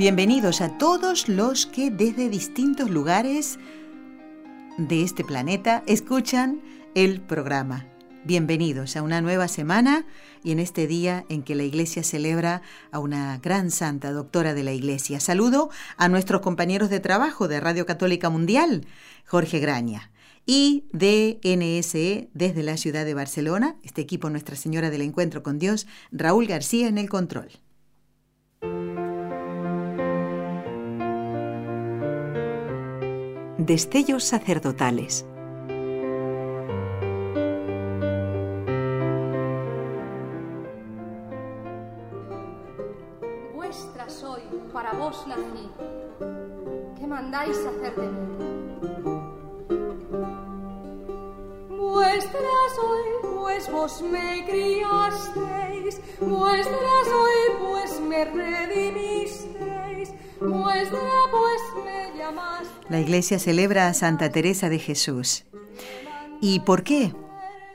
Bienvenidos a todos los que desde distintos lugares de este planeta escuchan el programa. Bienvenidos a una nueva semana y en este día en que la Iglesia celebra a una gran santa doctora de la Iglesia. Saludo a nuestros compañeros de trabajo de Radio Católica Mundial, Jorge Graña, y de NSE desde la ciudad de Barcelona, este equipo Nuestra Señora del Encuentro con Dios, Raúl García en el control. Destellos sacerdotales para vos nací. ¿Qué mandáis hacer de mí? Vuestra soy, pues vos me criasteis, vuestra soy, pues me redimisteis, La iglesia celebra a Santa Teresa de Jesús. ¿Y por qué?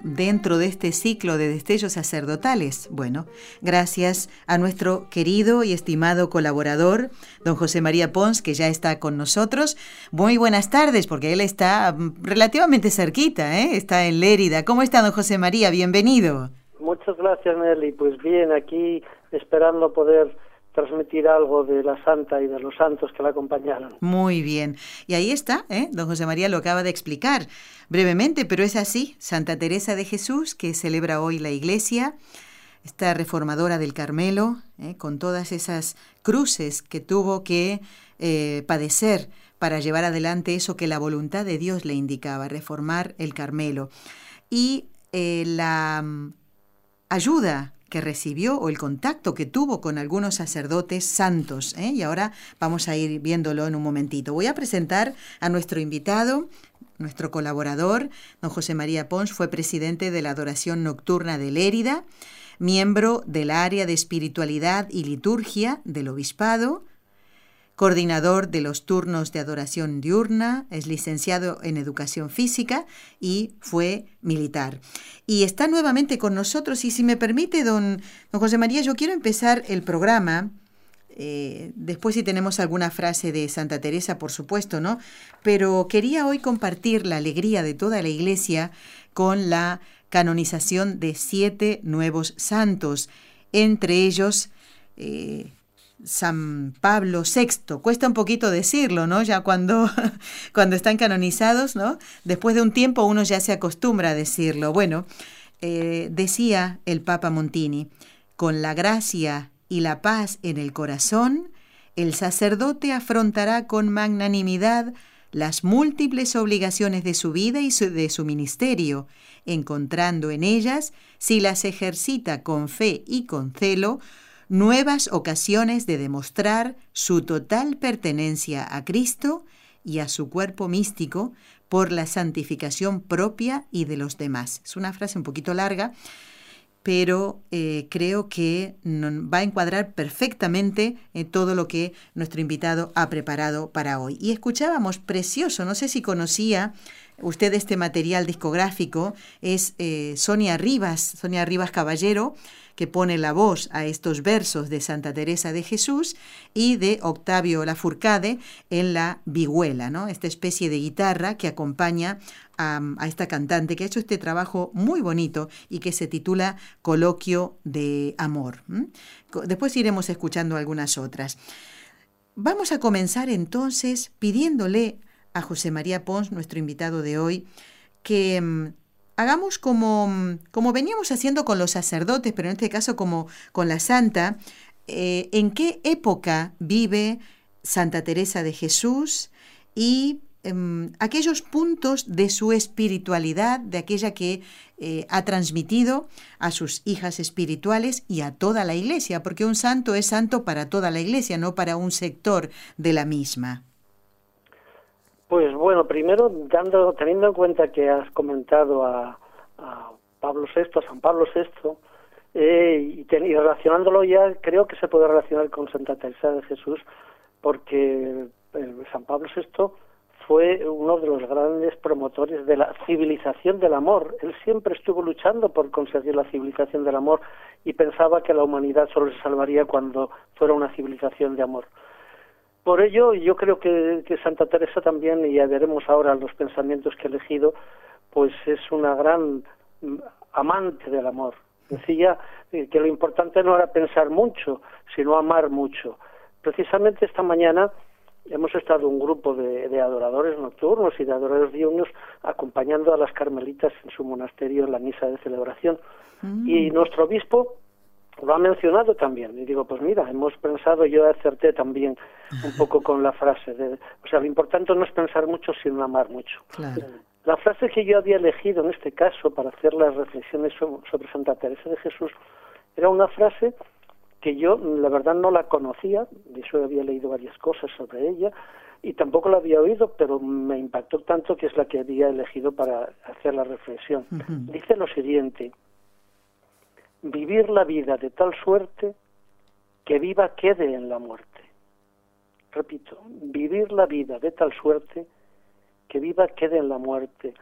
dentro de este ciclo de destellos sacerdotales? Bueno, gracias a nuestro querido y estimado colaborador, don José María Pons, que ya está con nosotros. Muy buenas tardes, porque él está mm, relativamente cerquita, ¿eh? está en Lérida. ¿Cómo está, don José María? Bienvenido. Muchas gracias, Nelly. Pues bien, aquí esperando poder transmitir algo de la santa y de los santos que la acompañaron. Muy bien. Y ahí está, ¿eh? don José María lo acaba de explicar brevemente, pero es así. Santa Teresa de Jesús, que celebra hoy la iglesia, esta reformadora del Carmelo, ¿eh? con todas esas cruces que tuvo que eh, padecer para llevar adelante eso que la voluntad de Dios le indicaba, reformar el Carmelo. Y eh, la mm, ayuda que recibió o el contacto que tuvo con algunos sacerdotes santos. ¿eh? Y ahora vamos a ir viéndolo en un momentito. Voy a presentar a nuestro invitado, nuestro colaborador, don José María Pons, fue presidente de la Adoración Nocturna de Lérida, miembro del área de espiritualidad y liturgia del Obispado, coordinador de los turnos de adoración diurna, es licenciado en educación física y fue militar. Y está nuevamente con nosotros y si me permite, don, José María, yo quiero empezar el programa. Eh, después si tenemos alguna frase de Santa Teresa, por supuesto, ¿no? Pero quería hoy compartir la alegría de toda la iglesia con la canonización de siete nuevos santos, entre ellos eh, San Pablo VI. Cuesta un poquito decirlo, ¿no? Ya cuando, cuando están canonizados, ¿no? Después de un tiempo uno ya se acostumbra a decirlo. Bueno, eh, decía el Papa Montini, con la gracia y la paz en el corazón, el sacerdote afrontará con magnanimidad las múltiples obligaciones de su vida y de su ministerio, encontrando en ellas, si las ejercita con fe y con celo, nuevas ocasiones de demostrar su total pertenencia a Cristo y a su cuerpo místico por la santificación propia y de los demás. Es una frase un poquito larga, pero eh, creo que va a encuadrar perfectamente en todo lo que nuestro invitado ha preparado para hoy. Y escuchábamos precioso, no sé si conocía usted este material discográfico, es eh, Sonia Rivas, Sonia Rivas Caballero, que pone la voz a estos versos de Santa Teresa de Jesús y de Octavio Lafourcade en la vihuela, ¿no? esta especie de guitarra que acompaña a, esta cantante que ha hecho este trabajo muy bonito y que se titula Coloquio de Amor. Después iremos escuchando algunas otras. Vamos a comenzar entonces pidiéndole a José María Pons, nuestro invitado de hoy, que mm, hagamos como, como veníamos haciendo con los sacerdotes, pero en este caso como con la santa, eh, en qué época vive Santa Teresa de Jesús y em, aquellos puntos de su espiritualidad, de aquella que eh, ha transmitido a sus hijas espirituales y a toda la iglesia, porque un santo es santo para toda la iglesia, no para un sector de la misma. Pues bueno, primero dando, teniendo en cuenta que has comentado a, Pablo VI, a San Pablo VI, eh, y, relacionándolo ya, creo que se puede relacionar con Santa Teresa de Jesús, porque San Pablo VI fue uno de los grandes promotores de la civilización del amor. Él siempre estuvo luchando por conseguir la civilización del amor y pensaba que la humanidad solo se salvaría cuando fuera una civilización de amor. Por ello, yo creo que, Santa Teresa también, y ya veremos ahora los pensamientos que he elegido, pues es una gran amante del amor. Decía eh, que lo importante no era pensar mucho, sino amar mucho. Precisamente esta mañana hemos estado un grupo de, adoradores nocturnos y de adoradores diurnos acompañando a las carmelitas en su monasterio en la misa de celebración. Mm. Y nuestro obispo lo ha mencionado también. Y digo, pues mira, hemos pensado, yo acerté también un poco con la frase. De, o sea, lo importante no es pensar mucho, sino amar mucho. La frase que yo había elegido en este caso para hacer las reflexiones sobre Santa Teresa de Jesús era una frase que yo, la verdad, no la conocía, de hecho había leído varias cosas sobre ella, y tampoco la había oído, pero me impactó tanto que es la que había elegido para hacer la reflexión. Dice lo siguiente, vivir la vida de tal suerte que viva quede en la muerte. Repito, vivir la vida de tal suerte que viva quede en la muerte.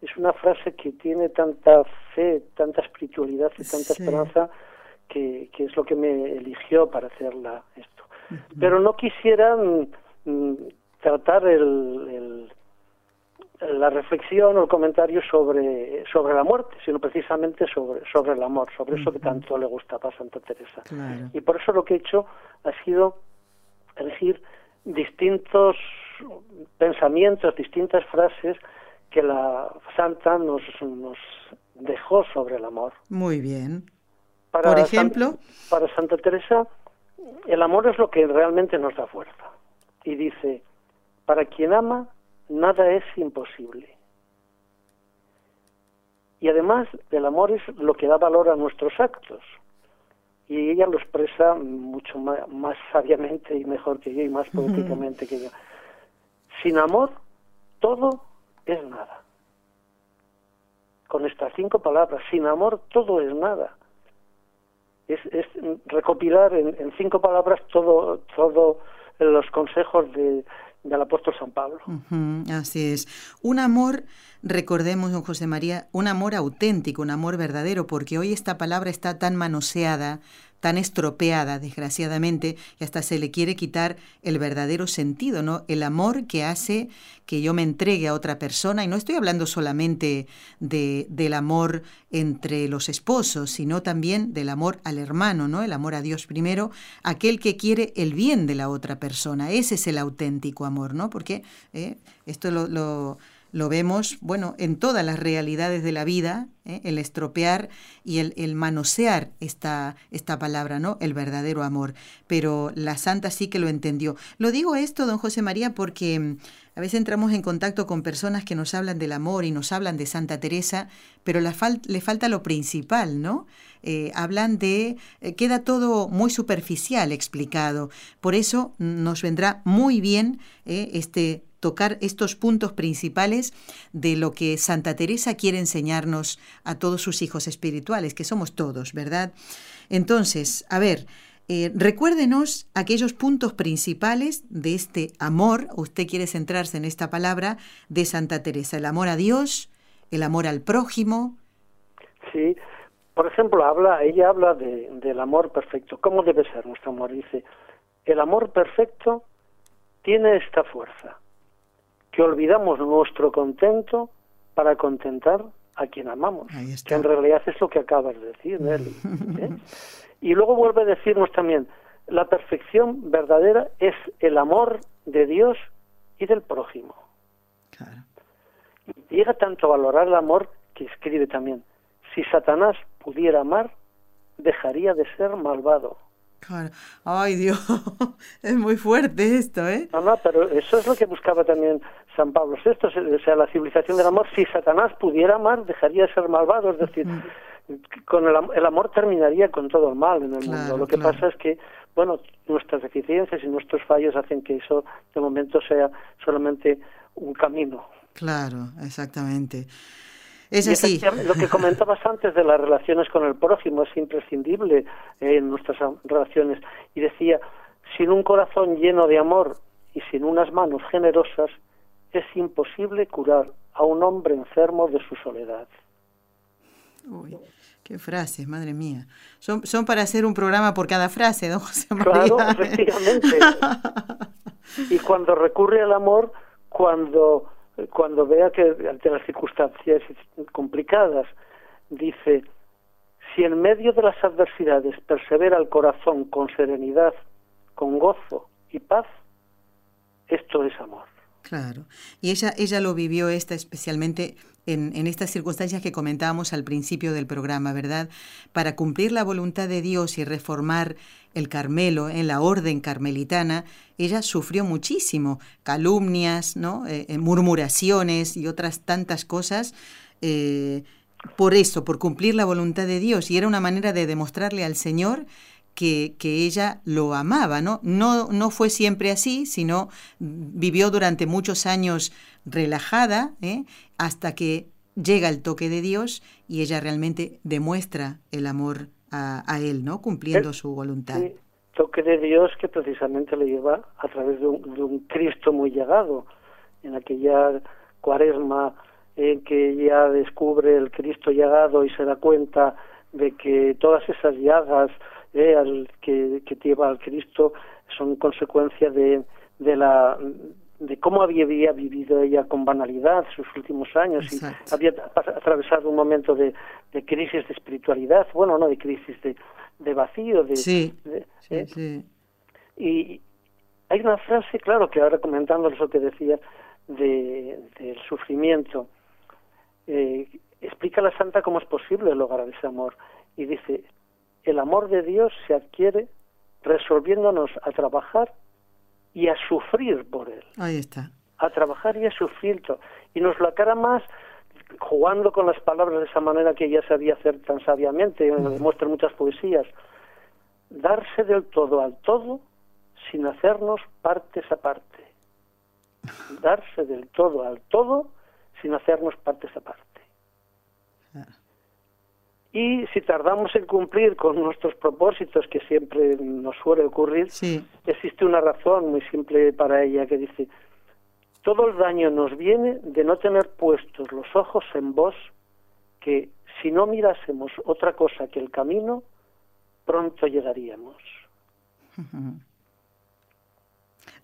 Es una frase que tiene tanta fe, tanta espiritualidad y tanta esperanza que, es lo que me eligió para hacerla esto. Pero no quisiera mm, mm, tratar el, la reflexión o el comentario sobre, sobre la muerte, sino precisamente sobre, sobre el amor, sobre eso que tanto le gustaba a Santa Teresa. Y por eso lo que he hecho ha sido elegir distintos pensamientos, distintas frases que la santa nos, nos dejó sobre el amor. Muy bien. Por ejemplo. para Santa Teresa, el amor es lo que realmente nos da fuerza. Y dice, para quien ama, nada es imposible. Y además, el amor es lo que da valor a nuestros actos. Y ella lo expresa mucho más, sabiamente y mejor que yo y más poéticamente que yo. Sin amor, todo es nada. Con estas cinco palabras, sin amor, todo es nada. Es, recopilar en, en, cinco palabras todo, todo los consejos de, del apóstol San Pablo. así es. Un amor, recordemos, don José María, un amor auténtico, un amor verdadero, porque hoy esta palabra está tan manoseada, tan estropeada, desgraciadamente, y hasta se le quiere quitar el verdadero sentido, ¿no? El amor que hace que yo me entregue a otra persona, y no estoy hablando solamente de, del amor entre los esposos, sino también del amor al hermano, ¿no? El amor a Dios primero, aquel que quiere el bien de la otra persona. Ese es el auténtico amor, ¿no? Porque eh, esto lo lo vemos, bueno, en todas las realidades de la vida, ¿eh? el estropear y el, manosear esta, esta palabra, ¿no? El verdadero amor. Pero la santa sí que lo entendió. Lo digo esto, don José María, porque mm, a veces entramos en contacto con personas que nos hablan del amor y nos hablan de Santa Teresa, pero le falta lo principal, ¿no? Eh, hablan de, eh, queda todo muy superficial explicado. Por eso nos vendrá muy bien este tocar estos puntos principales de lo que Santa Teresa quiere enseñarnos a todos sus hijos espirituales, que somos todos, ¿verdad? Entonces, a ver, eh, recuérdenos aquellos puntos principales de este amor, usted quiere centrarse en esta palabra, de Santa Teresa, el amor a Dios, el amor al prójimo. Sí, por ejemplo, habla, ella habla de, del amor perfecto. ¿Cómo debe ser nuestro amor? Dice, el amor perfecto tiene esta fuerza que olvidamos nuestro contento para contentar a quien amamos, que en realidad es lo que acabas de decir, Nelly. ¿eh? Y luego vuelve a decirnos también, la perfección verdadera es el amor de Dios y del prójimo. llega tanto a valorar el amor que escribe también, si Satanás pudiera amar, dejaría de ser malvado. Ay, Dios, es muy fuerte esto, ¿eh? No, no, pero eso es lo que buscaba también San Pablo VI, o sea, la civilización del amor. Si Satanás pudiera amar, dejaría de ser malvado, es decir, con el, amor terminaría con todo el mal en el mundo. Lo que pasa es que, bueno, nuestras deficiencias y nuestros fallos hacen que eso de momento sea solamente un camino. Claro, exactamente. Es así. Lo que comentabas antes de las relaciones con el prójimo es imprescindible en nuestras relaciones. Y decía, sin un corazón lleno de amor y sin unas manos generosas, es imposible curar a un hombre enfermo de su soledad. Uy, qué frases, madre mía. Son, son para hacer un programa por cada frase, don José María. Claro, efectivamente. y cuando recurre al amor, cuando cuando vea que ante las circunstancias complicadas, dice, si en medio de las adversidades persevera el corazón con serenidad, con gozo y paz, esto es amor. Claro. Y ella, ella lo vivió esta especialmente en, estas circunstancias que comentábamos al principio del programa, ¿verdad? Para cumplir la voluntad de Dios y reformar el Carmelo, en la orden carmelitana, ella sufrió muchísimo, calumnias, ¿no? Eh, eh, murmuraciones y otras tantas cosas. Eh, por eso, por cumplir la voluntad de Dios. Y era una manera de demostrarle al Señor que, que, ella lo amaba, ¿no? ¿no? No fue siempre así, sino vivió durante muchos años relajada, hasta que llega el toque de Dios y ella realmente demuestra el amor a, él, ¿no? Cumpliendo su voluntad. Toque de Dios que precisamente le lleva a través de un, Cristo muy llegado, en aquella cuaresma en que ella descubre el Cristo llegado y se da cuenta de que todas esas llagas eh, al, que, que lleva al Cristo son consecuencia de, de la de cómo había, vivido ella con banalidad sus últimos años y había atravesado un momento de, de, crisis de espiritualidad, bueno, no de crisis, de, de vacío. De, sí, ¿eh? sí, Y hay una frase, claro, que ahora comentando lo que decía de, del sufrimiento, eh, explica la santa cómo es posible lograr ese amor y dice, el amor de Dios se adquiere resolviéndonos a trabajar y a sufrir por él. Ahí está. A trabajar y a sufrir. Y nos lo aclara más jugando con las palabras de esa manera que ella sabía hacer tan sabiamente, me demuestra muchas poesías. Darse del todo al todo sin hacernos partes aparte. Darse del todo al todo sin hacernos partes aparte. Y si tardamos en cumplir con nuestros propósitos, que siempre nos suele ocurrir, existe una razón muy simple para ella que dice, todo el daño nos viene de no tener puestos los ojos en vos, que si no mirásemos otra cosa que el camino, pronto llegaríamos.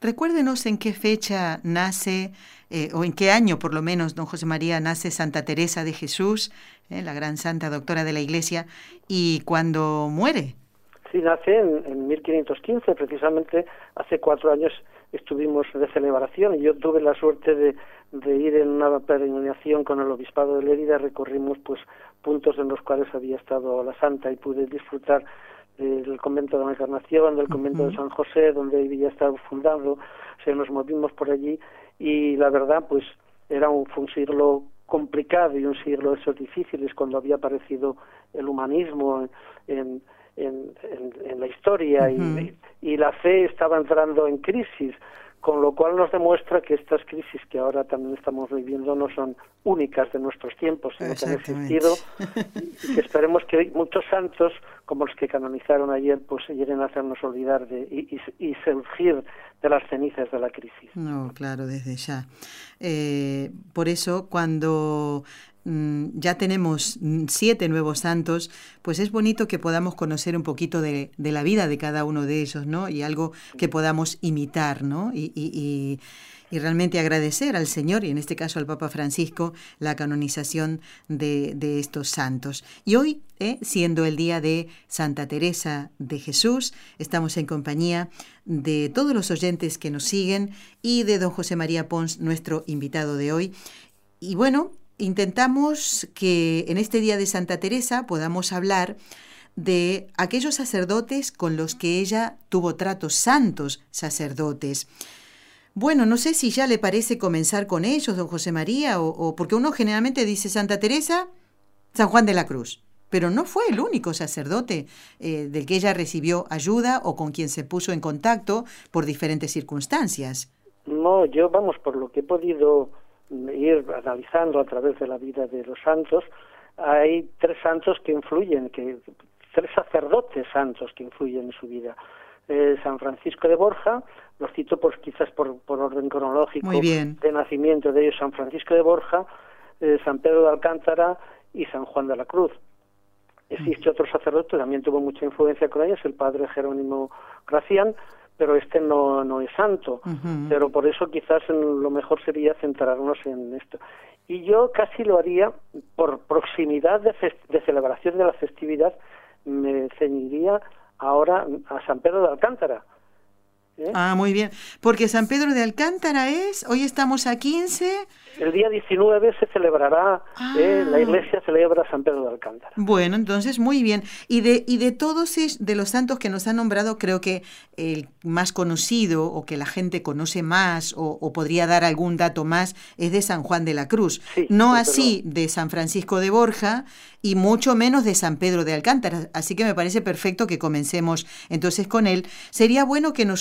Recuérdenos en qué fecha nace, eh, o en qué año por lo menos, don José María, nace Santa Teresa de Jesús, eh, la gran santa doctora de la Iglesia, y cuando muere. Sí, nace en, en 1515, precisamente hace cuatro años estuvimos de celebración y yo tuve la suerte de, de ir en una peregrinación con el obispado de Lérida, recorrimos pues puntos en los cuales había estado la santa y pude disfrutar del convento de la Encarnación, del convento de San José, donde ella estaba fundando, se nos movimos por allí y la verdad pues era un, fue un siglo complicado y un siglo de esos difíciles cuando había aparecido el humanismo en, en, en, la historia y, y la fe estaba entrando en crisis con lo cual nos demuestra que estas crisis que ahora también estamos viviendo no son únicas de nuestros tiempos, sino que han existido y que esperemos que muchos santos, como los que canonizaron ayer, pues lleguen a hacernos olvidar de, y, y, surgir de las cenizas de la crisis. No, claro, desde ya. Eh, por eso, cuando ya tenemos mm, siete nuevos santos, pues es bonito que podamos conocer un poquito de, la vida de cada uno de ellos, ¿no? Y algo que podamos imitar, ¿no? Y, realmente agradecer al Señor, y en este caso al Papa Francisco, la canonización de, de estos santos. Y hoy, ¿eh? siendo el día de Santa Teresa de Jesús, estamos en compañía de todos los oyentes que nos siguen y de don José María Pons, nuestro invitado de hoy. Y bueno, intentamos que en este día de Santa Teresa podamos hablar de aquellos sacerdotes con los que ella tuvo tratos santos sacerdotes. Bueno, no sé si ya le parece comenzar con ellos, don José María, o, porque uno generalmente dice Santa Teresa, San Juan de la Cruz, pero no fue el único sacerdote eh, del que ella recibió ayuda o con quien se puso en contacto por diferentes circunstancias. No, yo vamos, por lo que he podido ir analizando a través de la vida de los santos, hay tres santos que influyen, que tres sacerdotes santos que influyen en su vida. Eh, San Francisco de Borja, los cito pues quizás por, por orden cronológico de nacimiento de ellos, San Francisco de Borja, eh, San Pedro de Alcántara y San Juan de la Cruz. Existe otro sacerdote, también tuvo mucha influencia con ellos, el padre Jerónimo Gracián, pero este no, no es santo. Pero por eso quizás lo mejor sería centrarnos en esto. Y yo casi lo haría por proximidad de, de celebración de la festividad, me ceñiría ahora a San Pedro de Alcántara. ¿Eh? Ah, muy bien. Porque San Pedro de Alcántara es, hoy estamos a 15. El día 19 se celebrará, ¿eh? la ah. iglesia celebra San Pedro de Alcántara. Bueno, entonces muy bien. Y de, y de todos de los santos que nos han nombrado, creo que el más conocido o que la gente conoce más o, podría dar algún dato más es de San Juan de la Cruz. no así de San Francisco de Borja y mucho menos de San Pedro de Alcántara. Así que me parece perfecto que comencemos entonces con él. Sería bueno que nos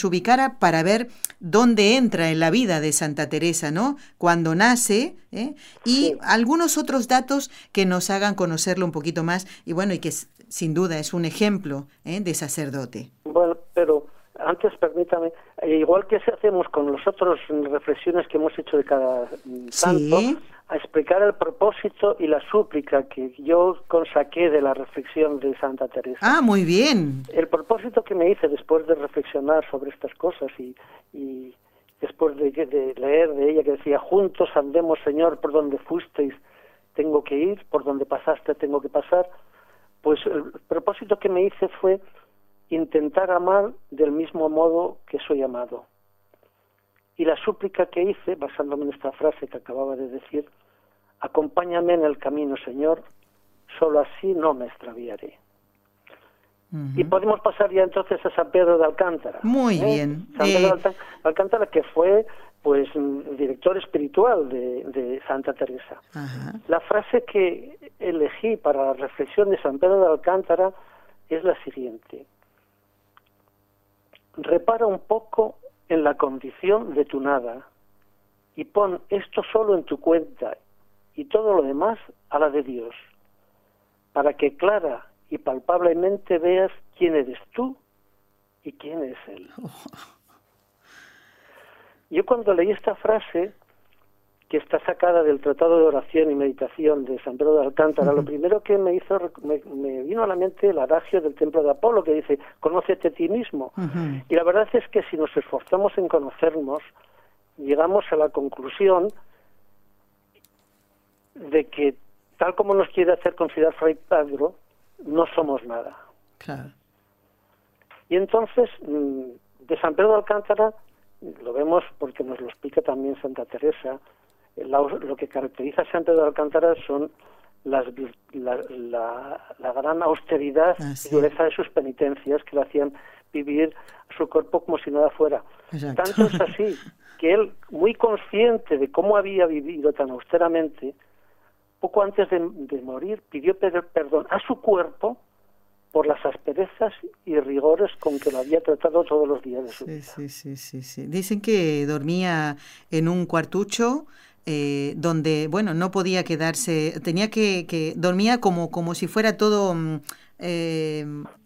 para ver dónde entra en la vida de Santa Teresa, ¿no? Cuando nace ¿eh? y algunos otros datos que nos hagan conocerlo un poquito más y bueno, y que sin duda es un ejemplo ¿eh? de sacerdote. Bueno, pero antes permítame, eh, igual que hacemos con las otras reflexiones que hemos hecho de cada santo, a explicar el propósito y la súplica que yo consaqué de la reflexión de Santa Teresa. Ah, muy bien. El propósito que me hice después de reflexionar sobre estas cosas y, y después de, de leer de ella que decía, juntos andemos, Señor, por donde fuisteis, tengo que ir, por donde pasaste, tengo que pasar, pues el propósito que me hice fue intentar amar del mismo modo que soy amado. Y la súplica que hice, basándome en esta frase que acababa de decir, acompáñame en el camino, Señor, solo así no me extraviaré. Y podemos pasar ya entonces a San Pedro de Alcántara. Muy ¿eh? bien. San Pedro de Alcántara, que fue pues director espiritual de, Santa Teresa. La frase que elegí para la reflexión de San Pedro de Alcántara es la siguiente repara un poco en la condición de tu nada y pon esto solo en tu cuenta y todo lo demás a la de Dios, para que clara y palpablemente veas quién eres tú y quién es Él. Yo cuando leí esta frase que está sacada del Tratado de Oración y Meditación de San Pedro de Alcántara, lo primero que me hizo, me, vino a la mente el adagio del Templo de Apolo que dice, conócete a ti mismo. Y la verdad es que si nos esforzamos en conocernos, llegamos a la conclusión de que, tal como nos quiere hacer considerar Fray Pedro, no somos nada. Y entonces, mm, de San Pedro de Alcántara, lo vemos porque nos lo explica también Santa Teresa, lo que caracteriza a Santo de Alcántara son las, la, la, gran austeridad y dureza de sus penitencias que le hacían vivir su cuerpo como si nada fuera. Tanto es así que él, muy consciente de cómo había vivido tan austeramente, poco antes de, morir pidió perdón a su cuerpo por las asperezas y rigores con que lo había tratado todos los días de su vida. Sí, sí, sí, sí. Dicen que dormía en un cuartucho eh, donde, bueno, no podía quedarse, tenía que, que dormía como, como si fuera todo, mm, eh,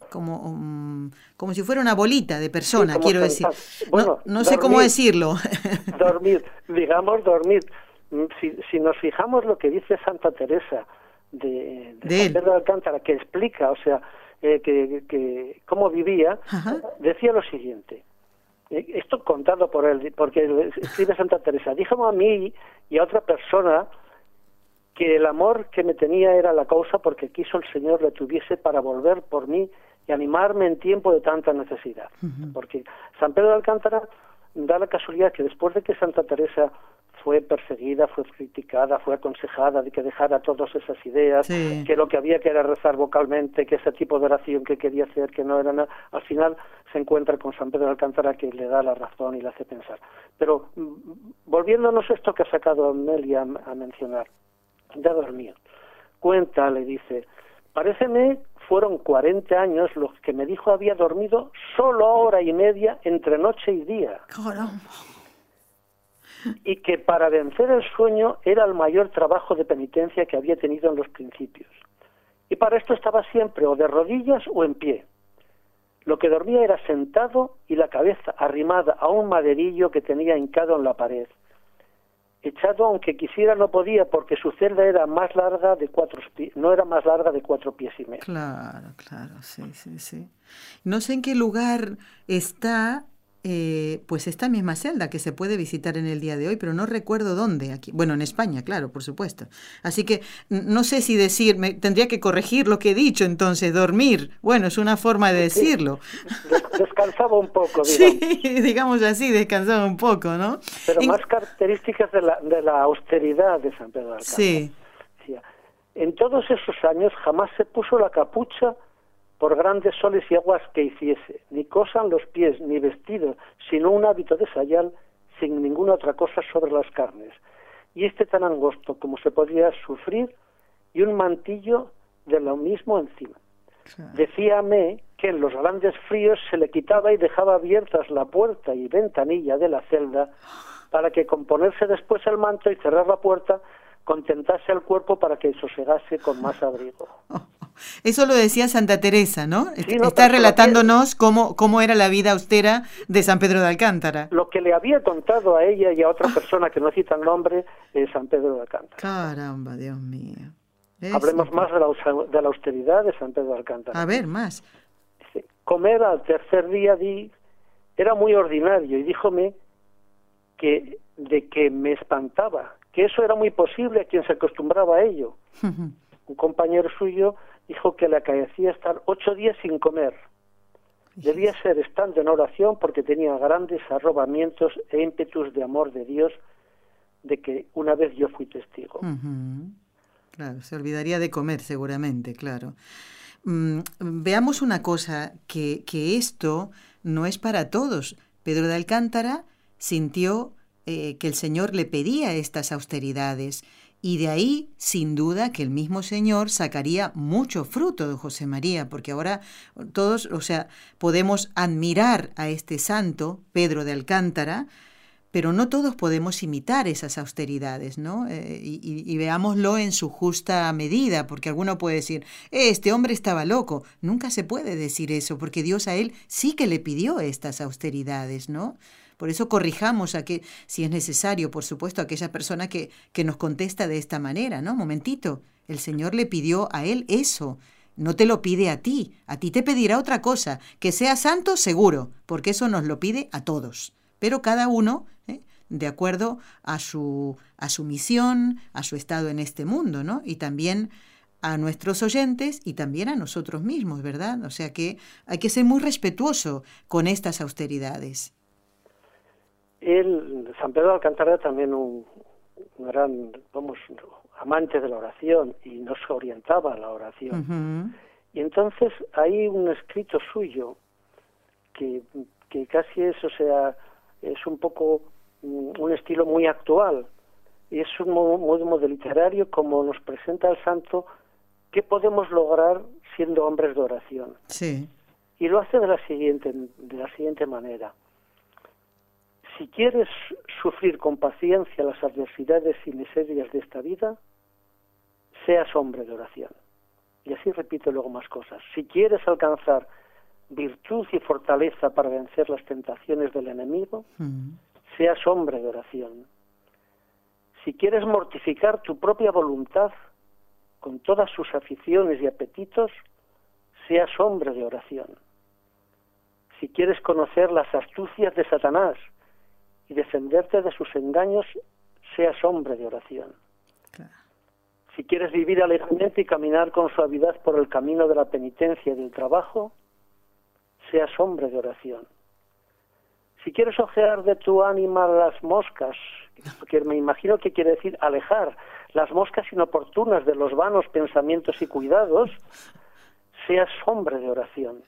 como, mm, como si fuera una bolita de persona, quiero decir. Bueno, no, sé cómo decirlo. dormir, digamos dormir. Mm, si, si nos fijamos lo que dice Santa Teresa de, de, San Pedro de Alcántara, que explica, o sea, eh, que, que cómo vivía, decía lo siguiente. Eh, esto contado por él, porque escribe Santa Teresa, dijo a mí y a otra persona que el amor que me tenía era la causa porque quiso el Señor le tuviese para volver por mí y animarme en tiempo de tanta necesidad. Porque San Pedro de Alcántara da la casualidad que después de que Santa Teresa fue perseguida, fue criticada, fue aconsejada de que dejara todas esas ideas, que lo que había que era rezar vocalmente, que ese tipo de oración que quería hacer, que no era nada. Al final se encuentra con San Pedro de Alcántara que le da la razón y le hace pensar. Pero mm, volviéndonos esto que ha sacado Amelia a, mencionar, ya dormía. Cuenta, le dice, pareceme fueron 40 años los que me dijo había dormido solo hora y media entre noche y día y que para vencer el sueño era el mayor trabajo de penitencia que había tenido en los principios. Y para esto estaba siempre o de rodillas o en pie. Lo que dormía era sentado y la cabeza arrimada a un maderillo que tenía hincado en la pared. Echado aunque quisiera no podía porque su celda era más larga de cuatro no era más larga de cuatro pies y medio. Claro, claro, sí, sí, sí. No sé en qué lugar está eh, pues esta misma celda que se puede visitar en el día de hoy, pero no recuerdo dónde. Aquí, bueno, en España, claro, por supuesto. Así que no sé si decir, tendría que corregir lo que he dicho, entonces, dormir. Bueno, es una forma de decirlo. Descansaba un poco, digamos. Sí, digamos así, descansaba un poco, ¿no? Pero más características de la, de la austeridad de San Pedro de Alcántara. Sí. En todos esos años jamás se puso la capucha por grandes soles y aguas que hiciese, ni cosa en los pies, ni vestido, sino un hábito de sayal, sin ninguna otra cosa sobre las carnes, y este tan angosto como se podía sufrir, y un mantillo de lo mismo encima. Decíame que en los grandes fríos se le quitaba y dejaba abiertas la puerta y ventanilla de la celda para que con ponerse después el manto y cerrar la puerta contentase al cuerpo para que sosegase con más abrigo. Eso lo decía Santa Teresa, ¿no? Está relatándonos cómo, cómo era la vida austera de San Pedro de Alcántara. Lo que le había contado a ella y a otra persona que no cita el nombre es San Pedro de Alcántara. Caramba, Dios mío. Hablemos más de la, de la, austeridad de San Pedro de Alcántara. A ver, más. Comer al tercer día di, era muy ordinario y díjome que de que me espantaba que eso era muy posible a quien se acostumbraba a ello. Un compañero suyo dijo que le acaecía estar ocho días sin comer. Debía ser estando en oración porque tenía grandes arrobamientos e ímpetus de amor de Dios de que una vez yo fui testigo. Claro, se olvidaría de comer seguramente, claro. Mm, veamos una cosa, que, que esto no es para todos. Pedro de Alcántara sintió eh, que el Señor le pedía estas austeridades. Y de ahí, sin duda, que el mismo Señor sacaría mucho fruto de José María, porque ahora todos, o sea, podemos admirar a este santo, Pedro de Alcántara, pero no todos podemos imitar esas austeridades, ¿no? Eh, y, veámoslo en su justa medida, porque alguno puede decir, este hombre estaba loco. Nunca se puede decir eso, porque Dios a él sí que le pidió estas austeridades, ¿no? Por eso corrijamos a que, si es necesario, por supuesto, a aquella persona que, que nos contesta de esta manera, ¿no? Momentito, el Señor le pidió a él eso. No te lo pide a ti, a ti te pedirá otra cosa, que sea santo seguro, porque eso nos lo pide a todos. Pero cada uno, ¿eh? de acuerdo a su, a su misión, a su estado en este mundo, ¿no? Y también a nuestros oyentes y también a nosotros mismos, ¿verdad? O sea que hay que ser muy respetuoso con estas austeridades. Él, San Pedro de Alcántara también un, gran, vamos, amante de la oración y nos orientaba a la oración. Y entonces hay un escrito suyo que, que casi es, o sea, es un poco mm, un estilo muy actual y es un modo literario como nos presenta el santo qué podemos lograr siendo hombres de oración. Sí. Y lo hace de la siguiente de la siguiente manera si quieres sufrir con paciencia las adversidades y miserias de esta vida, seas hombre de oración. Y así repito luego más cosas. Si quieres alcanzar virtud y fortaleza para vencer las tentaciones del enemigo, mm. seas hombre de oración. Si quieres mortificar tu propia voluntad con todas sus aficiones y apetitos, seas hombre de oración. Si quieres conocer las astucias de Satanás y defenderte de sus engaños, seas hombre de oración. Si quieres vivir alegremente y caminar con suavidad por el camino de la penitencia y del trabajo, seas hombre de oración. Si quieres ojear de tu ánima las moscas porque me imagino que quiere decir alejar las moscas inoportunas de los vanos pensamientos y cuidados, seas hombre de oración.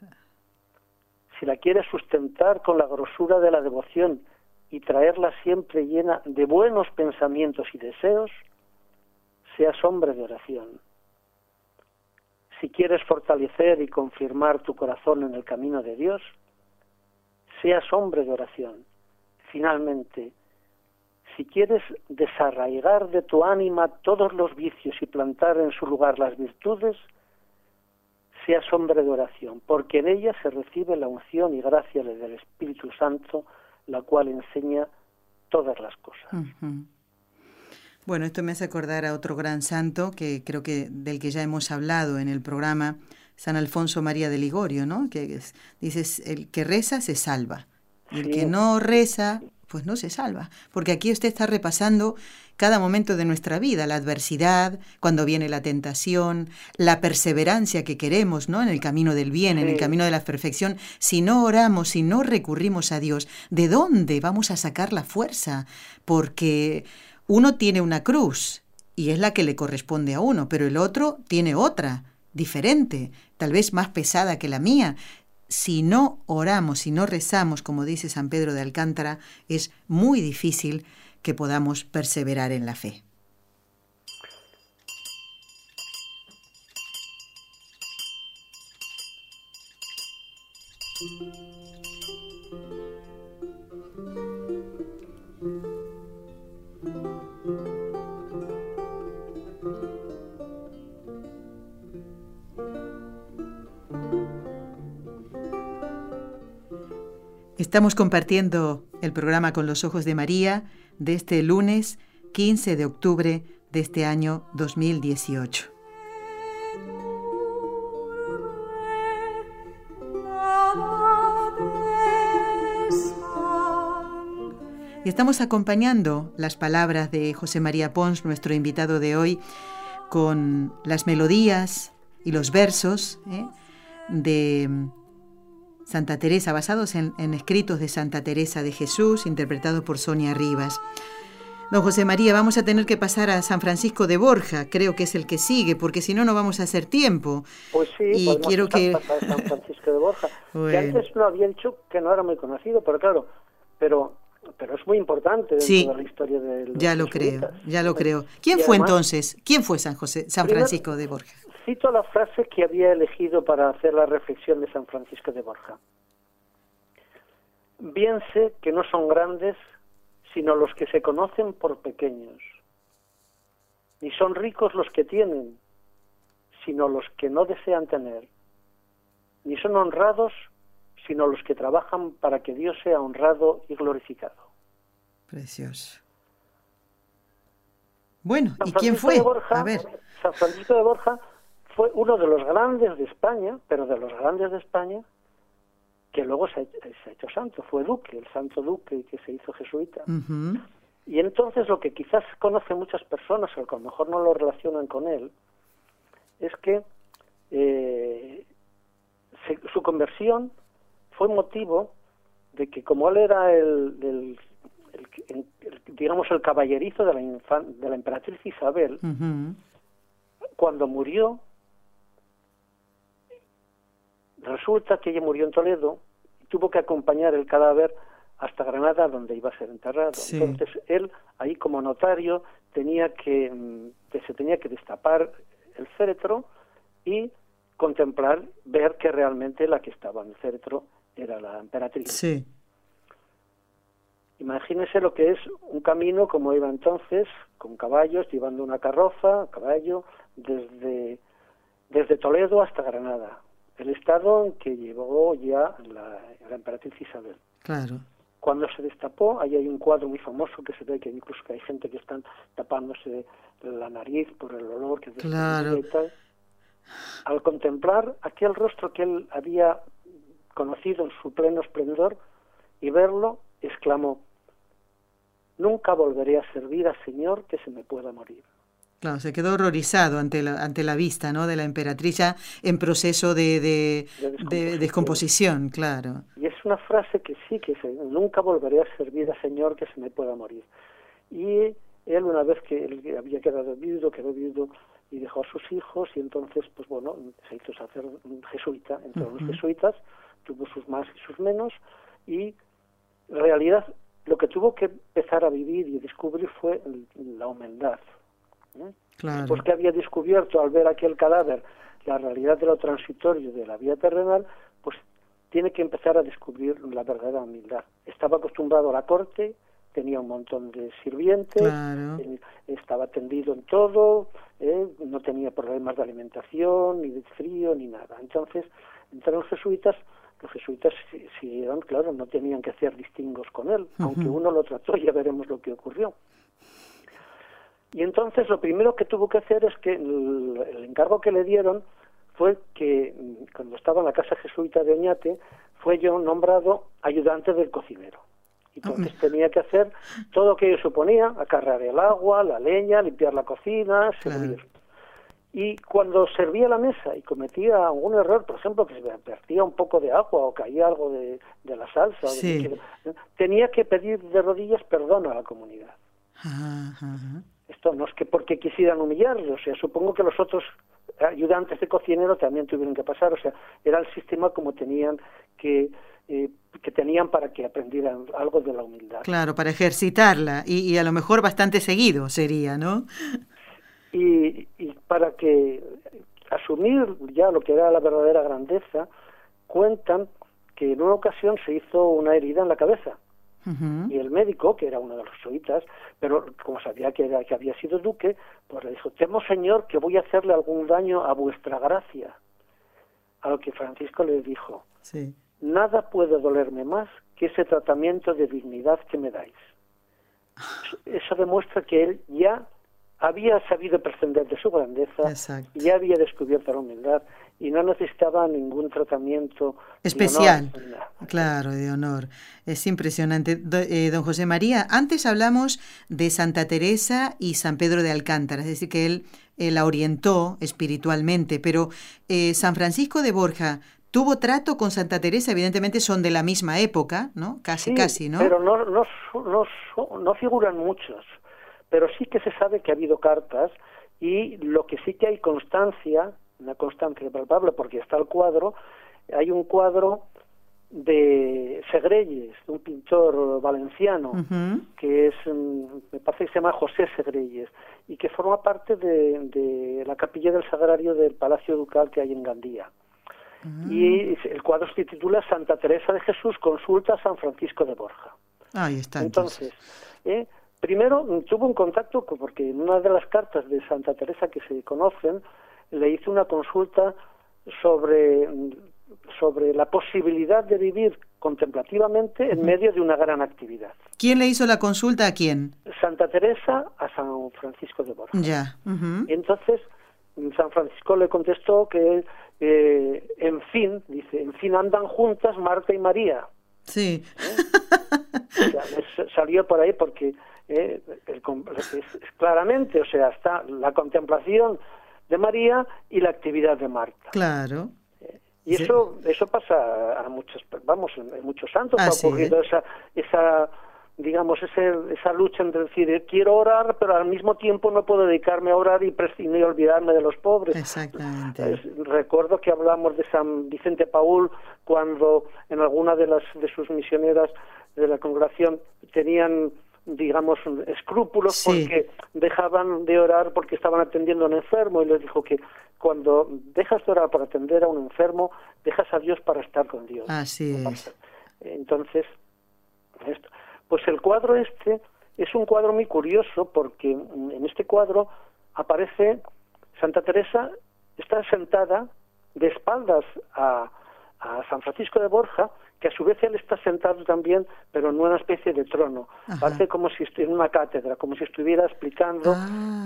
Si la quieres sustentar con la grosura de la devoción y traerla siempre llena de buenos pensamientos y deseos, seas hombre de oración. Si quieres fortalecer y confirmar tu corazón en el camino de Dios, seas hombre de oración. Finalmente, si quieres desarraigar de tu ánima todos los vicios y plantar en su lugar las virtudes, seas hombre de oración, porque en ella se recibe la unción y gracia del Espíritu Santo, la cual enseña todas las cosas. Bueno, esto me hace acordar a otro gran santo que creo que del que ya hemos hablado en el programa, San Alfonso María de Ligorio, ¿no? Que dices, el que reza se salva, el que no reza pues no se salva, porque aquí usted está repasando cada momento de nuestra vida, la adversidad, cuando viene la tentación, la perseverancia que queremos, ¿no? En el camino del bien, en el camino de la perfección. Si no oramos, si no recurrimos a Dios, ¿de dónde vamos a sacar la fuerza? Porque uno tiene una cruz y es la que le corresponde a uno, pero el otro tiene otra, diferente, tal vez más pesada que la mía si no oramos, si no rezamos, como dice San Pedro de Alcántara, es muy difícil que podamos perseverar en la fe. Estamos compartiendo el programa con los ojos de María de este lunes 15 de octubre de este año 2018. Y estamos acompañando las palabras de José María Pons, nuestro invitado de hoy, con las melodías y los versos ¿eh? de Santa Teresa, basados en, escritos de Santa Teresa de Jesús, interpretados por Sonia Rivas. Don José María, vamos a tener que pasar a San Francisco de Borja, creo que es el que sigue, porque si no, no vamos a hacer tiempo. Pues sí, y quiero que... pasar a San Francisco de Borja, que antes no había dicho que no era muy conocido, pero claro, pero pero es muy importante dentro de la historia de los Ya lo creo, ya lo creo. ¿Quién fue entonces? ¿Quién fue San José, San Francisco de Borja? Cito la frase que había elegido para hacer la reflexión de San Francisco de Borja. Bien sé que no son grandes sino los que se conocen por pequeños. Ni son ricos los que tienen, sino los que no desean tener. Ni son honrados sino los que trabajan para que Dios sea honrado y glorificado. Precioso. Bueno, ¿y quién fue? A ver. San Francisco de Borja fue uno de los grandes de España, pero de los grandes de España, que luego se ha, hecho santo, fue duque, el santo duque que se hizo jesuita. Y entonces lo que quizás conocen muchas personas, o que a lo mejor no lo relacionan con él, es que eh, su conversión fue motivo de que como él era el, digamos el caballerizo de la, de la emperatriz Isabel, cuando murió Resulta que ella murió en Toledo y tuvo que acompañar el cadáver hasta Granada, donde iba a ser enterrado. Entonces él, ahí como notario, tenía que, mm, que, se tenía que destapar el féretro y contemplar, ver que realmente la que estaba en el féretro era la emperatriz. Sí. Imagínese lo que es un camino como iba entonces, con caballos, llevando una carroza, caballo, desde, desde Toledo hasta Granada el estado en que llevó ya la, emperatriz Isabel. Claro. Cuando se destapó, ahí hay un cuadro muy famoso que se ve que incluso que hay gente que están tapándose la nariz por el olor que claro. y tal. Al contemplar aquel rostro que él había conocido en su pleno esplendor y verlo, exclamó, Nunca volveré a servir al Señor que se me pueda morir. Claro, se quedó horrorizado ante la, ante la vista ¿no? de la emperatriz en proceso de, de, descomposición. claro. Y es una frase que sí, que nunca volveré a servir al Señor que se me pueda morir. y él una vez que él había quedado viudo, quedó viudo y dejó a sus hijos y entonces, pues bueno, se hizo hacer jesuita, entre los jesuitas, tuvo sus más y sus menos y en realidad lo que tuvo que empezar a vivir y descubrir fue la humildad. ¿Eh? Después que había descubierto al ver aquel cadáver la realidad de lo transitorio de la vida terrenal, pues tiene que empezar a descubrir la verdadera humildad. Estaba acostumbrado a la corte, tenía un montón de sirvientes, estaba atendido en todo, ¿eh? no tenía problemas de alimentación, ni de frío, ni nada. Entonces, entre los jesuitas, los jesuitas siguieron, claro, no tenían que hacer distingos con él, aunque uno lo trató, ya veremos lo que ocurrió. Y entonces lo primero que tuvo que hacer es que el, encargo que le dieron fue que mm, cuando estaba en la casa jesuita de Oñate, fue yo nombrado ayudante del cocinero. Entonces tenía que hacer todo lo que suponía, acarrear el agua, la leña, limpiar la cocina, servir. Y cuando servía la mesa y cometía algún error, por ejemplo, que se vertía un poco de agua o caía algo de, la salsa, tenía que pedir de rodillas perdón a la comunidad. Esto no es que porque quisieran humillarle, o sea, supongo que los otros ayudantes de cocinero también tuvieron que pasar, o sea, era el sistema como tenían que eh, que tenían para que aprendieran algo de la humildad. Claro, para ejercitarla y, a lo mejor bastante seguido sería, ¿no? Y, y, para que asumir ya lo que era la verdadera grandeza, cuentan que en una ocasión se hizo una herida en la cabeza. Y el médico, que era uno de los jesuitas, pero como sabía que, era, que había sido duque, pues le dijo, temo señor que voy a hacerle algún daño a vuestra gracia. A lo que Francisco le dijo, sí nada puede dolerme más que ese tratamiento de dignidad que me dais. Eso demuestra que él ya había sabido prescindir de su grandeza, ya había descubierto la humildad y no necesitaba ningún tratamiento especial. claro, de honor. Es impresionante. Eh, don José María, antes hablamos de Santa Teresa y San Pedro de Alcántara, es decir, que él, la orientó espiritualmente, pero eh, San Francisco de Borja Tuvo trato con Santa Teresa, evidentemente son de la misma época, ¿no? Casi, casi, ¿no? Pero no, no, no, no figuran muchos, pero sí que se sabe que ha habido cartas y lo que sí que hay constancia, una constancia palpable, porque está el cuadro, hay un cuadro de Segreyes, un pintor valenciano, que es, mm, me parece que se llama José Segreyes, y que forma parte de, de la capilla del Sagrario del Palacio Ducal que hay en Gandía. Y el cuadro se titula Santa Teresa de Jesús consulta a San Francisco de Borja. Ahí está. Entonces, eh, primero tuvo un contacto porque en una de las cartas de Santa Teresa que se conocen le hizo una consulta sobre sobre la posibilidad de vivir contemplativamente en medio de una gran actividad. ¿Quién le hizo la consulta a quién? Santa Teresa a San Francisco de Borja. Ya. Y entonces San Francisco le contestó que eh, en fin, dice, en fin andan juntas Marta y María. Sí. ¿Eh? salió por ahí porque eh, claramente, o sea, está la contemplación de María y la actividad de Marta. Claro. Y eso eso pasa a muchos, vamos, en muchos santos ha ocurrido esa esa digamos, ese, esa lucha entre decir, eh, quiero orar, pero al mismo tiempo no puedo dedicarme a orar y, y olvidarme de los pobres. Exactamente. recuerdo que hablamos de San Vicente Paul cuando en alguna de, las, de sus misioneras de la congregación tenían digamos, escrúpulos porque dejaban de orar porque estaban atendiendo a un enfermo y les dijo que cuando dejas de orar para atender a un enfermo, dejas a Dios para estar con Dios. Así es. Entonces, esto. Pues el cuadro este es un cuadro muy curioso porque en este cuadro aparece Santa Teresa está sentada de espaldas a, San Francisco de Borja, que a su vez él está sentado también, pero en una especie de trono. Parece como si estuviera en una cátedra, como si estuviera explicando,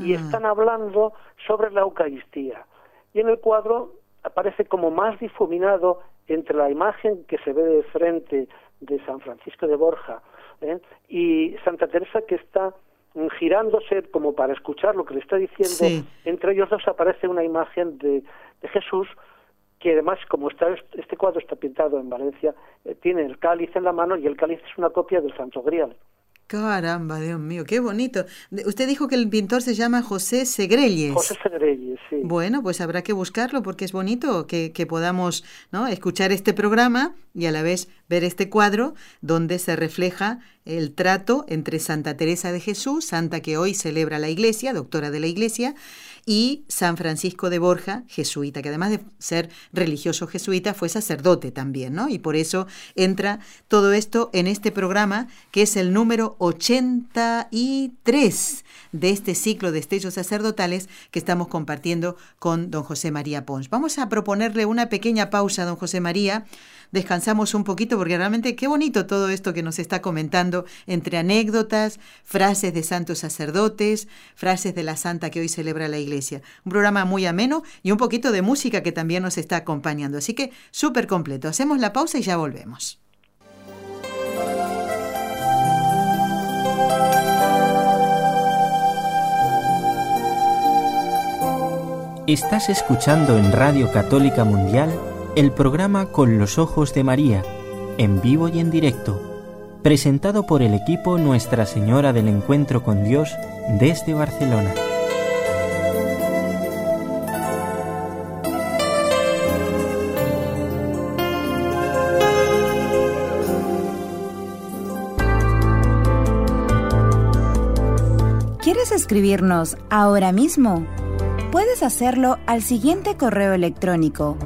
y ah. están hablando sobre la Eucaristía. Y en el cuadro aparece como más difuminado entre la imagen que se ve de frente de San Francisco de Borja ¿eh? y Santa Teresa que está girándose como para escuchar lo que le está diciendo, entre ellos dos aparece una imagen de, Jesús que además como está este cuadro está pintado en Valencia, eh, tiene el cáliz en la mano y el cáliz es una copia del Santo Grial. Caramba, Dios mío, qué bonito. Usted dijo que el pintor se llama José Segrelles. José Segrelles, sí. Bueno, pues habrá que buscarlo porque es bonito que, que, podamos ¿no? escuchar este programa y a la vez ver este cuadro donde se refleja el trato entre Santa Teresa de Jesús, santa que hoy celebra la iglesia, doctora de la iglesia, y San Francisco de Borja, jesuita, que además de ser religioso jesuita, fue sacerdote también, ¿no? Y por eso entra todo esto en este programa, que es el número 83 de este ciclo de estellos sacerdotales que estamos compartiendo con don José María Pons. Vamos a proponerle una pequeña pausa, don José María, descansamos un poquito porque realmente qué bonito todo esto que nos está comentando entre anécdotas, frases de santos sacerdotes, frases de la santa que hoy celebra la iglesia. Un programa muy ameno y un poquito de música que también nos está acompañando. Así que súper completo. Hacemos la pausa y ya volvemos. Estás escuchando en Radio Católica Mundial el programa Con los Ojos de María, en vivo y en directo, presentado por el equipo Nuestra Señora del Encuentro con Dios desde Barcelona. ¿Quieres escribirnos ahora mismo? Puedes hacerlo al siguiente correo electrónico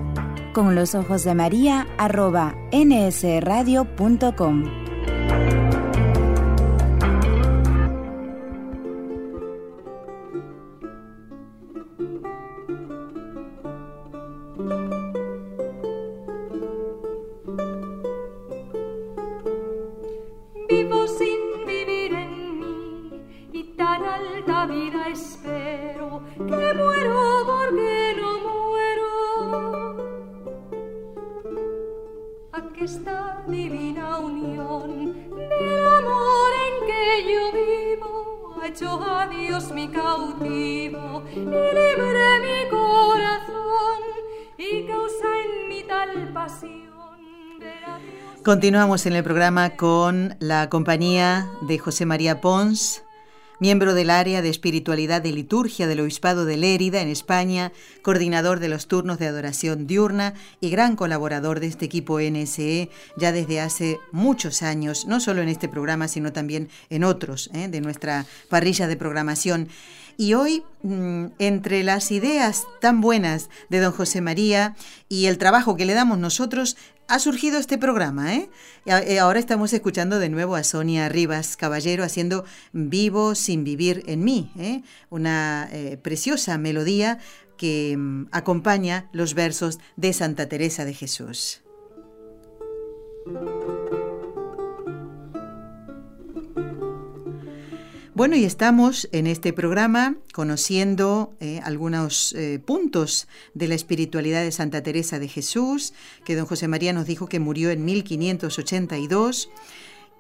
con los ojos de María arroba nsradio.com. Continuamos en el programa con la compañía de José María Pons, miembro del área de espiritualidad de liturgia del Obispado de Lérida en España, coordinador de los turnos de adoración diurna y gran colaborador de este equipo NSE ya desde hace muchos años, no solo en este programa, sino también en otros ¿eh? de nuestra parrilla de programación. Y hoy, mm, entre las ideas tan buenas de don José María y el trabajo que le damos nosotros, ha surgido este programa, ¿eh? ¿eh? Ahora estamos escuchando de nuevo a Sonia Rivas Caballero haciendo Vivo sin vivir en mí, ¿eh? una preciosa melodía que mm, acompaña los versos de Santa Teresa de Jesús. Bueno, y estamos en este programa conociendo eh, algunos eh, puntos de la espiritualidad de Santa Teresa de Jesús, que don José María nos dijo que murió en 1582.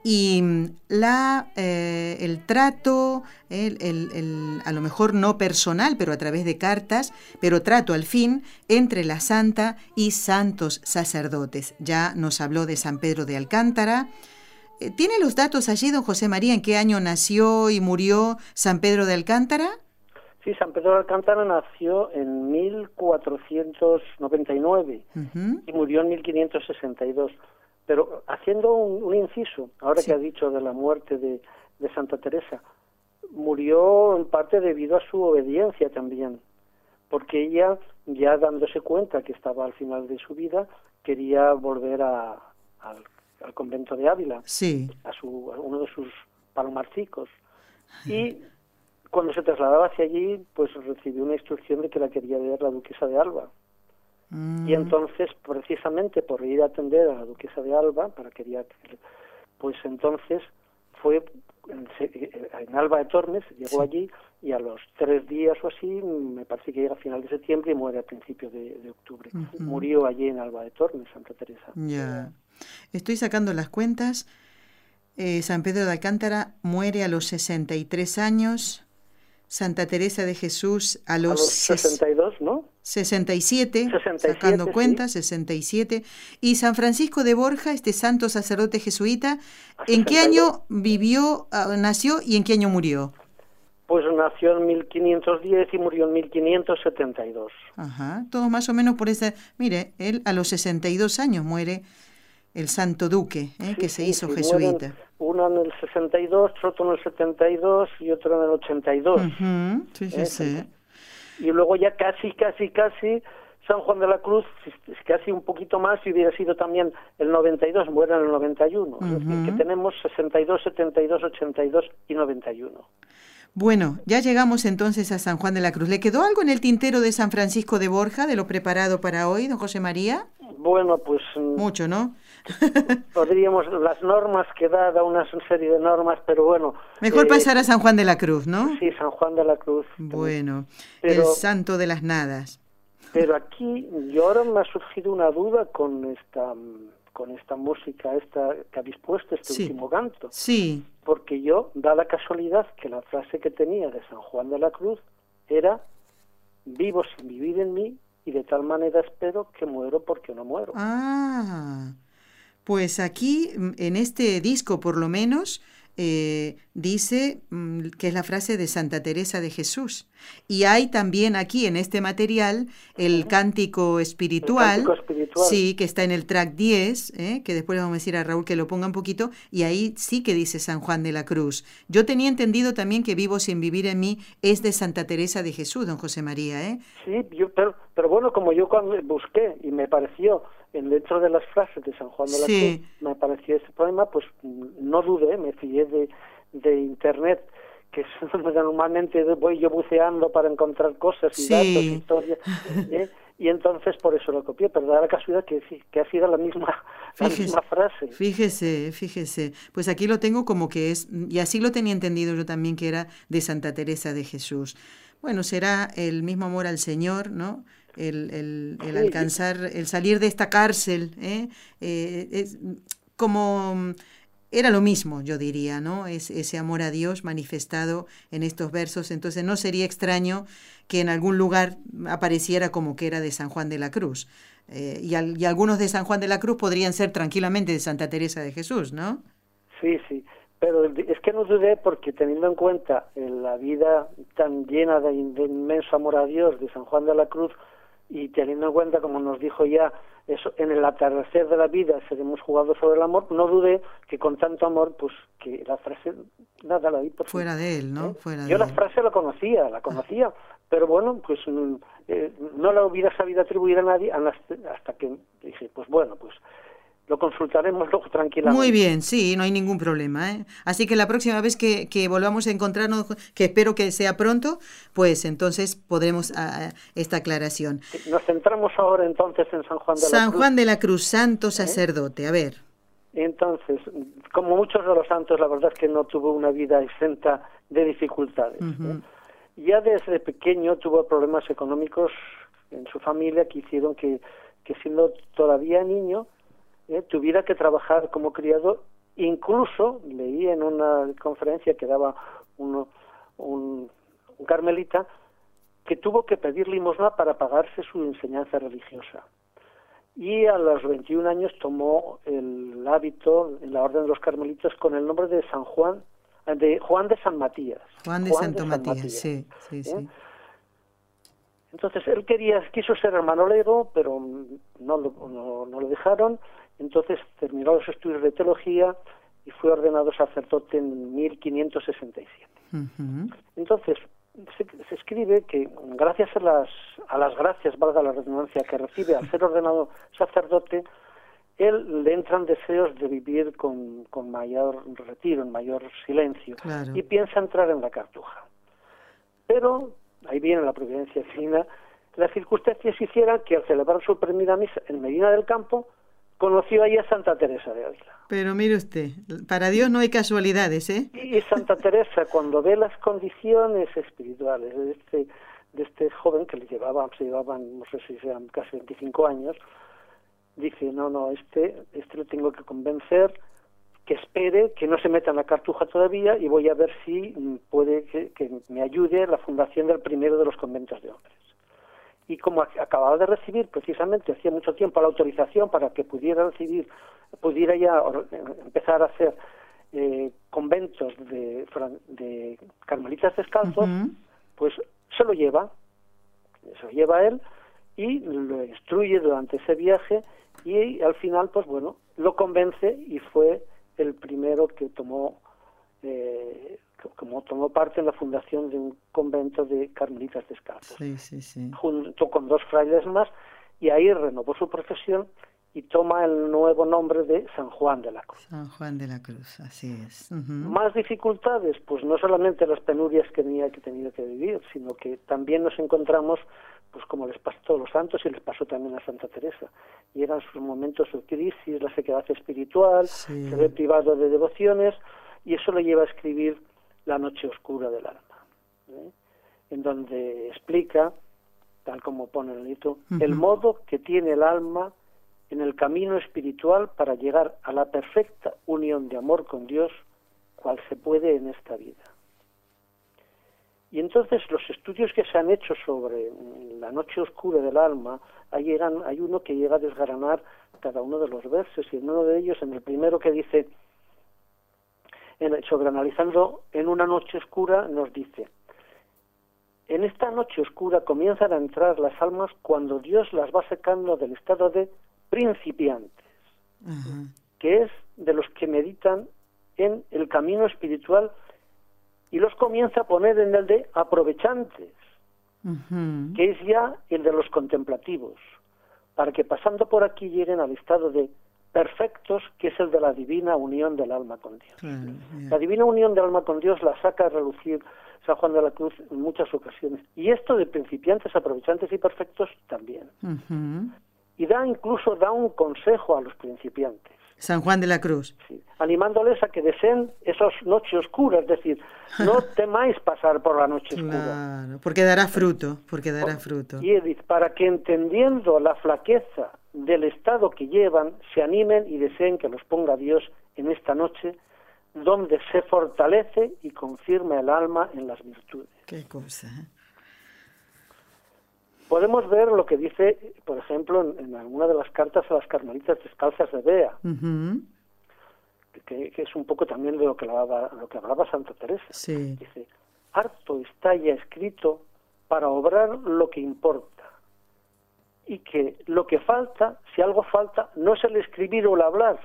Y mm, la, eh, el trato, a lo mejor no personal, pero a través de cartas, pero trato al fin entre la santa y santos sacerdotes. Ya nos habló de San Pedro de Alcántara, ¿Tiene los datos allí, don José María, en qué año nació y murió San Pedro de Alcántara? Sí, San Pedro de Alcántara nació en 1499 y murió en 1562. Pero haciendo un, inciso, ahora que ha dicho de la muerte de, de Santa Teresa, murió en parte debido a su obediencia también, porque ella, ya dándose cuenta que estaba al final de su vida, quería volver a, al al convento de Ávila, sí. a, su, uno de sus palomarcicos. Y cuando se trasladaba hacia allí, pues recibió una instrucción de que la quería ver la duquesa de Alba. Mm. Y entonces, precisamente por ir a atender a la duquesa de Alba, para quería, pues entonces fue en, Alba de Tormes, llegó allí y a los tres días o así, me parece que llega a final de septiembre y muere a principios de, octubre. Murió allí en Alba de Tormes, Santa Teresa. Estoy sacando las cuentas. Eh, San Pedro de Alcántara muere a los 63 años. Santa Teresa de Jesús a A los, los ses- 62, ¿no? 67, 67, sacando sí. cuenta, 67. Y San Francisco de Borja, este santo sacerdote jesuita, A ¿en qué 62. año vivió, ah, nació y en qué año murió? Pues nació en 1510 y murió en 1572. Ajá, todo más o menos por esa... Mire, él a los 62 años muere el santo duque, ¿eh? que se Sí, hizo sí, jesuita. Uno en el 62, otro en el 72 y otro en el 82. Ujú, fíjese. Y luego ya casi, casi, casi San Juan de la Cruz, casi un poquito más, y hubiera sido también el 92, muere en el 91. Es decir, que tenemos 62, 72, 82 y 91. Bueno, ya llegamos entonces a San Juan de la Cruz. ¿Le quedó algo en el tintero de San Francisco de Borja, de lo preparado para hoy, don José María? Bueno, pues mm, Mucho, ¿no? podríamos, las normas que da, da una serie de normas, pero bueno. Mejor eh, pasar a San Juan de la Cruz, ¿no? Sí, San Juan de la Cruz. Bueno, Pero- el santo de las nadas. Pero aquí, yo ahora me ha surgido una duda con esta con esta música esta que habéis puesto, este Sí. último canto. Sí, Porque yo, da la casualidad que la frase que tenía de San Juan de la Cruz era vivo sin vivir en mí y de tal manera espero que muero porque no muero. Ah, pues aquí mm, en este disco por lo menos eh, dice mm, que es la frase de Santa Teresa de Jesús. Y hay también aquí en este material el cántico espiritual. El cántico espiritual. Sí, que está en el track 10, ¿eh? que después le vamos a decir a Raúl que lo ponga un poquito, y ahí sí que dice San Juan de la Cruz. Yo tenía entendido también que Vivo sin vivir en mí es de Santa Teresa de Jesús, don José María, ¿eh? Sí, yo, pero, pero bueno, como yo cuando busqué y me pareció en dentro de las frases de San Juan de la Sí. Cruz, me apareció ese poema, pues mm, no dudé, me fié de, de internet, que es normalmente voy yo buceando para encontrar cosas y Sí. datos, historias, ¿eh? y entonces por eso lo copié, pero da la casualidad que, que ha sido la misma, la Fíjese. misma frase. Fíjese, fíjese. Pues aquí lo tengo como que es, y así lo tenía entendido yo también, que era de Santa Teresa de Jesús. Bueno, será el mismo amor al Señor, ¿no? El, el, el Sí, alcanzar, el salir de esta cárcel, ¿eh? Eh, es como era lo mismo, yo diría, ¿no? Es, ese amor a Dios manifestado en estos versos. Entonces no sería extraño que en algún lugar apareciera como que era de San Juan de la Cruz. Eh, y, y algunos de San Juan de la Cruz podrían ser tranquilamente de Santa Teresa de Jesús, ¿no? Sí, sí, pero es que no dudé porque teniendo en cuenta eh, la vida tan llena de inmenso amor a Dios de San Juan de la Cruz y teniendo en cuenta, como nos dijo ya, eso, en el atardecer de la vida seremos jugados sobre el amor, no dudé que con tanto amor, pues que la frase, nada, la di por Fuera de él, ¿no? ¿eh? Fuera de Yo la él. frase la conocía, la conocía, pero bueno, pues mm, eh, no la hubiera sabido atribuir a nadie hasta hasta que dije, pues bueno, pues lo consultaremos luego tranquilamente. Muy bien, sí, no hay ningún problema. ¿eh? Así que la próxima vez que, que volvamos a encontrarnos, que espero que sea pronto, pues entonces podremos ah, esta aclaración. Nos centramos ahora entonces en San Juan de la San Cruz. ¿Eh? Juan de la Cruz, santo sacerdote. A ver, Entonces, como muchos de los santos, la verdad es que no tuvo una vida exenta de dificultades. ¿eh? Ya desde pequeño tuvo problemas económicos en su familia que hicieron que, que siendo todavía niño, eh, tuviera que trabajar como criado. Incluso leí en una conferencia que daba uno, un, un carmelita que tuvo que pedir limosna para pagarse su enseñanza religiosa. Y a los 21 años tomó el hábito en la Orden de los Carmelitos con el nombre de San Juan, de Juan de San Matías. Juan de Santo Matías, sí, sí, sí. ¿eh? Entonces él quería, quiso ser hermano lego, pero no lo, no, no lo dejaron. Entonces terminó los estudios de teología y fue ordenado sacerdote en 1567. Ujú. Entonces, se, se escribe que gracias a las, a las gracias, valga la redundancia, que recibe al ser ordenado sacerdote, él le entran deseos de vivir con, con mayor retiro, en mayor silencio, Claro. y piensa entrar en la cartuja. Pero, ahí viene la providencia divina, las circunstancias hicieran que al celebrar su primera misa en Medina del Campo, conoció ahí a Santa Teresa de Ávila. Pero mire usted, para Dios no hay casualidades, ¿eh? Y Santa Teresa, cuando ve las condiciones espirituales de este, de este joven que le llevaba, se llevaban, no sé si sean casi 25 años, dice, no, no, este, este lo tengo que convencer que espere, que no se meta en la cartuja todavía y voy a ver si puede que, que me ayude la fundación del primero de los conventos de hombres. Y como ac- acababa de recibir precisamente hacía mucho tiempo la autorización para que pudiera recibir, pudiera ya empezar a hacer eh, conventos de, de carmelitas descalzos, pues se lo lleva, se lo lleva a él y lo instruye durante ese viaje y al final, pues bueno, lo convence y fue el primero que tomó, eh, como tomó parte en la fundación de un convento de carmelitas descalzos, Sí, sí, sí. junto con dos frailes más, y ahí renovó su profesión y toma el nuevo nombre de San Juan de la Cruz. San Juan de la Cruz, así es. Ujú. Más dificultades, pues no solamente las penurias que tenía que tenido que vivir, sino que también nos encontramos, pues como les pasó a todos los santos y les pasó también a Santa Teresa. Y eran sus momentos de crisis, la sequedad espiritual, Sí. se ve privado de devociones, y eso le lleva a escribir La noche oscura del alma, ¿eh? en donde explica, tal como pone en el libro, el modo que tiene el alma en el camino espiritual para llegar a la perfecta unión de amor con Dios, cual se puede en esta vida. Y entonces los estudios que se han hecho sobre la noche oscura del alma, ahí llegan, hay uno que llega a desgranar cada uno de los versos, y en uno de ellos, en el primero que dice, sobre analizando en una noche oscura, nos dice, en esta noche oscura comienzan a entrar las almas cuando Dios las va sacando del estado de principiantes, que es de los que meditan en el camino espiritual y los comienza a poner en el de aprovechantes, que es ya el de los contemplativos, para que pasando por aquí lleguen al estado de perfectos, que es el de la divina unión del alma con Dios. Claro. La divina unión del alma con Dios la saca a relucir San Juan de la Cruz en muchas ocasiones. Y esto de principiantes, aprovechantes y perfectos también. Y da incluso da un consejo a los principiantes, San Juan de la Cruz. ¿sí? animándoles a que deseen esas noches oscuras, es decir, no temáis pasar por la noche oscura. Claro, porque dará fruto, porque dará fruto. Y Edith, para que entendiendo la flaqueza del estado que llevan, se animen y deseen que los ponga Dios en esta noche, donde se fortalece y confirma el alma en las virtudes. Qué cosa. ¿eh? Podemos ver lo que dice, por ejemplo, en, en alguna de las cartas a las carmelitas descalzas de Bea, que, que es un poco también de lo que hablaba, lo que hablaba Santa Teresa. Sí. Dice, harto está ya escrito para obrar lo que importa. Y que lo que falta, si algo falta, no es el escribir o el hablar,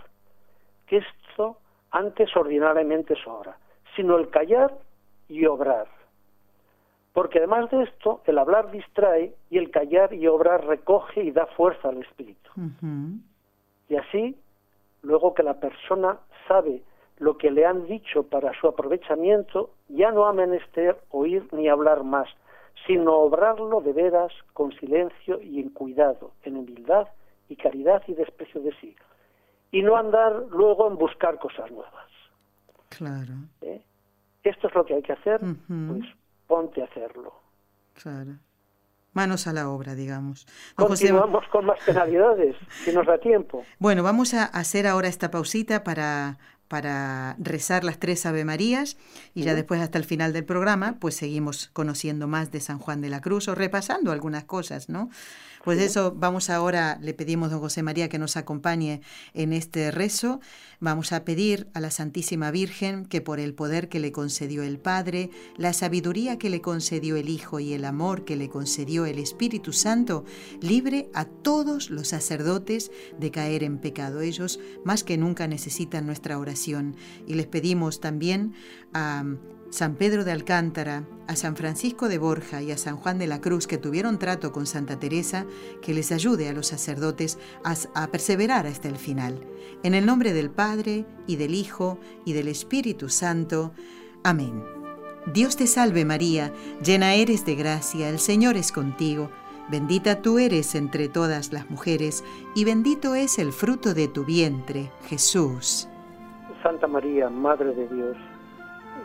que esto antes ordinariamente sobra, sino el callar y obrar. Porque además de esto, el hablar distrae y el callar y obrar recoge y da fuerza al espíritu. Y así, luego que la persona sabe lo que le han dicho para su aprovechamiento, ya no ha menester oír ni hablar más, sino obrarlo de veras con silencio y en cuidado, en humildad y caridad y desprecio de sí, y no andar luego en buscar cosas nuevas. Claro, ¿eh? Esto es lo que hay que hacer, pues ponte a hacerlo. claro. Manos a la obra, digamos. Don José- Continuamos con más penalidades, si nos da tiempo. Bueno, vamos a hacer ahora esta pausita para, para rezar las tres Ave Marías y ya después hasta el final del programa pues seguimos conociendo más de San Juan de la Cruz o repasando algunas cosas, ¿no? Pues eso vamos ahora, le pedimos a don José María que nos acompañe en este rezo. Vamos a pedir a la Santísima Virgen que por el poder que le concedió el Padre, la sabiduría que le concedió el Hijo y el amor que le concedió el Espíritu Santo, libre a todos los sacerdotes de caer en pecado. Ellos más que nunca necesitan nuestra oración. Y les pedimos también a San Pedro de Alcántara, a San Francisco de Borja y a San Juan de la Cruz, que tuvieron trato con Santa Teresa, que les ayude a los sacerdotes a, a perseverar hasta el final. En el nombre del Padre, y del Hijo, y del Espíritu Santo. Amén. Dios te salve María, llena eres de gracia, el Señor es contigo. Bendita tú eres entre todas las mujeres, y bendito es el fruto de tu vientre, Jesús. Santa María, Madre de Dios,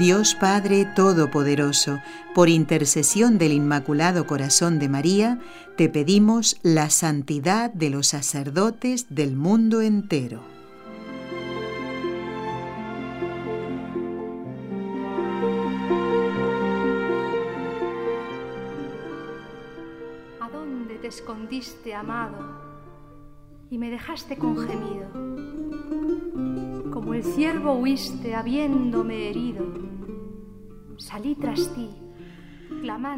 Dios Padre Todopoderoso, por intercesión del Inmaculado Corazón de María, te pedimos la santidad de los sacerdotes del mundo entero. escondiste, amado, y me dejaste con gemido. Como el ciervo huiste habiéndome herido, salí tras ti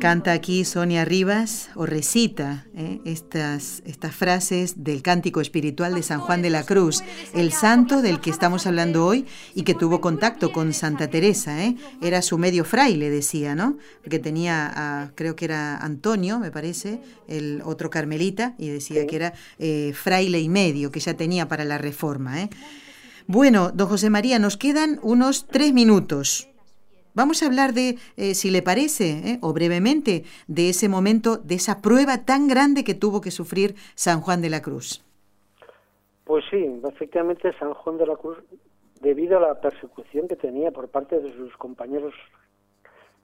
Canta aquí Sonia Rivas o recita eh, estas, estas frases del cántico espiritual de San Juan de la Cruz, el santo del que estamos hablando hoy y que tuvo contacto con Santa Teresa. Eh. Era su medio fraile, decía, ¿no? Porque tenía, creo que era Antonio, me parece, el otro carmelita, y decía que era eh, fraile y medio, que ya tenía para la reforma. Bueno, don José María, nos quedan unos tres minutos. Vamos a hablar de, eh, si le parece, eh, o brevemente, de ese momento, de esa prueba tan grande que tuvo que sufrir San Juan de la Cruz. Pues sí, efectivamente San Juan de la Cruz, debido a la persecución que tenía por parte de sus compañeros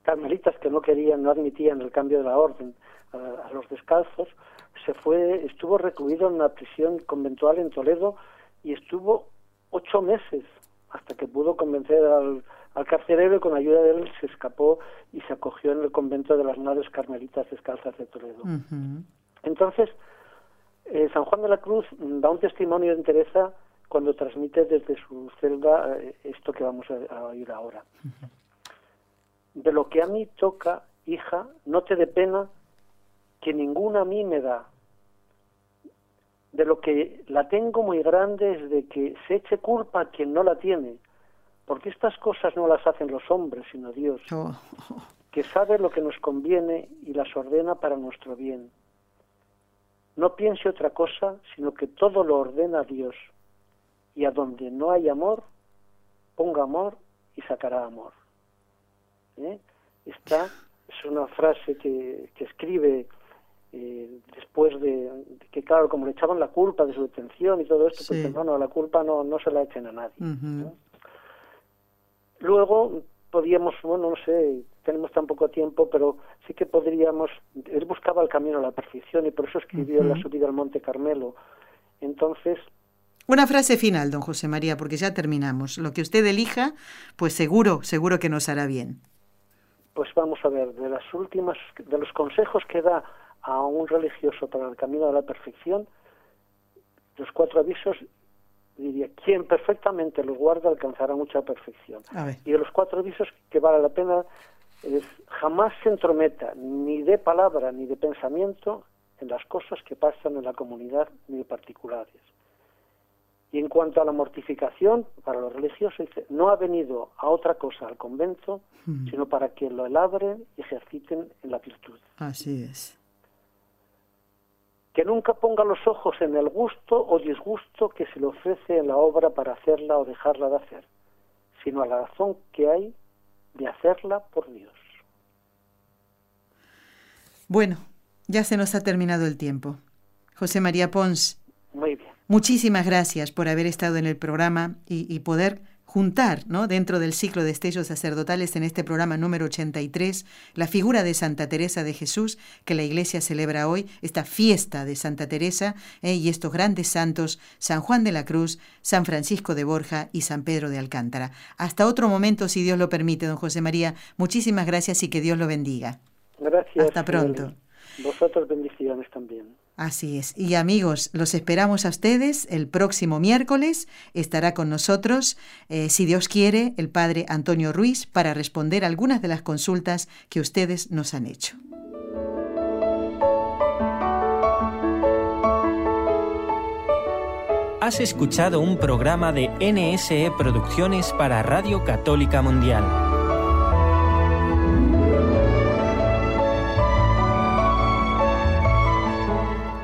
carmelitas que no querían, no admitían el cambio de la orden a, a los descalzos, se fue, estuvo recluido en una prisión conventual en Toledo y estuvo ocho meses hasta que pudo convencer al al carcelero y con ayuda de él se escapó y se acogió en el convento de las Madres Carmelitas Descalzas de Toledo. Entonces, eh, San Juan de la Cruz da un testimonio de Teresa cuando transmite desde su celda eh, esto que vamos a, oír ahora. De lo que a mí toca, hija, no te dé pena que ninguna a mí me da. De lo que la tengo muy grande es de que se eche culpa a quien no la tiene porque estas cosas no las hacen los hombres, sino Dios, oh. que sabe lo que nos conviene y las ordena para nuestro bien. No piense otra cosa, sino que todo lo ordena Dios, y a donde no hay amor, ponga amor y sacará amor. ¿Eh? Esta es una frase que, escribe eh, después de, que, claro, como le echaban la culpa de su detención y todo esto, pues no, no, la culpa no, no se la echen a nadie. Luego podíamos, bueno, no sé, tenemos tan poco tiempo, pero sí que podríamos, él buscaba el camino a la perfección y por eso escribió La subida al Monte Carmelo. Entonces... Una frase final, don José María, porque ya terminamos. Lo que usted elija, pues seguro, seguro que nos hará bien. Pues vamos a ver, de las últimas, de los consejos que da a un religioso para el camino a la perfección, los cuatro avisos diría, quien perfectamente los guarda alcanzará mucha perfección. Y de los cuatro avisos que vale la pena es jamás se entrometa ni de palabra ni de pensamiento en las cosas que pasan en la comunidad ni de particulares. Y en cuanto a la mortificación, para los religiosos, no ha venido a otra cosa al convento, hmm. sino para que lo elabren y ejerciten en la virtud. Así es que nunca ponga los ojos en el gusto o disgusto que se le ofrece en la obra para hacerla o dejarla de hacer, sino a la razón que hay de hacerla por Dios. Bueno, ya se nos ha terminado el tiempo. José María Pons. Muy bien. Muchísimas gracias por haber estado en el programa y, y poder juntar, ¿no? dentro del ciclo de estellos sacerdotales en este programa número 83, la figura de Santa Teresa de Jesús que la Iglesia celebra hoy, esta fiesta de Santa Teresa ¿eh? y estos grandes santos, San Juan de la Cruz, San Francisco de Borja y San Pedro de Alcántara. Hasta otro momento, si Dios lo permite, don José María, muchísimas gracias y que Dios lo bendiga. Gracias. Hasta pronto. Vosotros bendiciones también. Así es. Y amigos, los esperamos a ustedes el próximo miércoles. Estará con nosotros, eh, si Dios quiere, el Padre Antonio Ruiz para responder algunas de las consultas que ustedes nos han hecho. Has escuchado un programa de NSE Producciones para Radio Católica Mundial.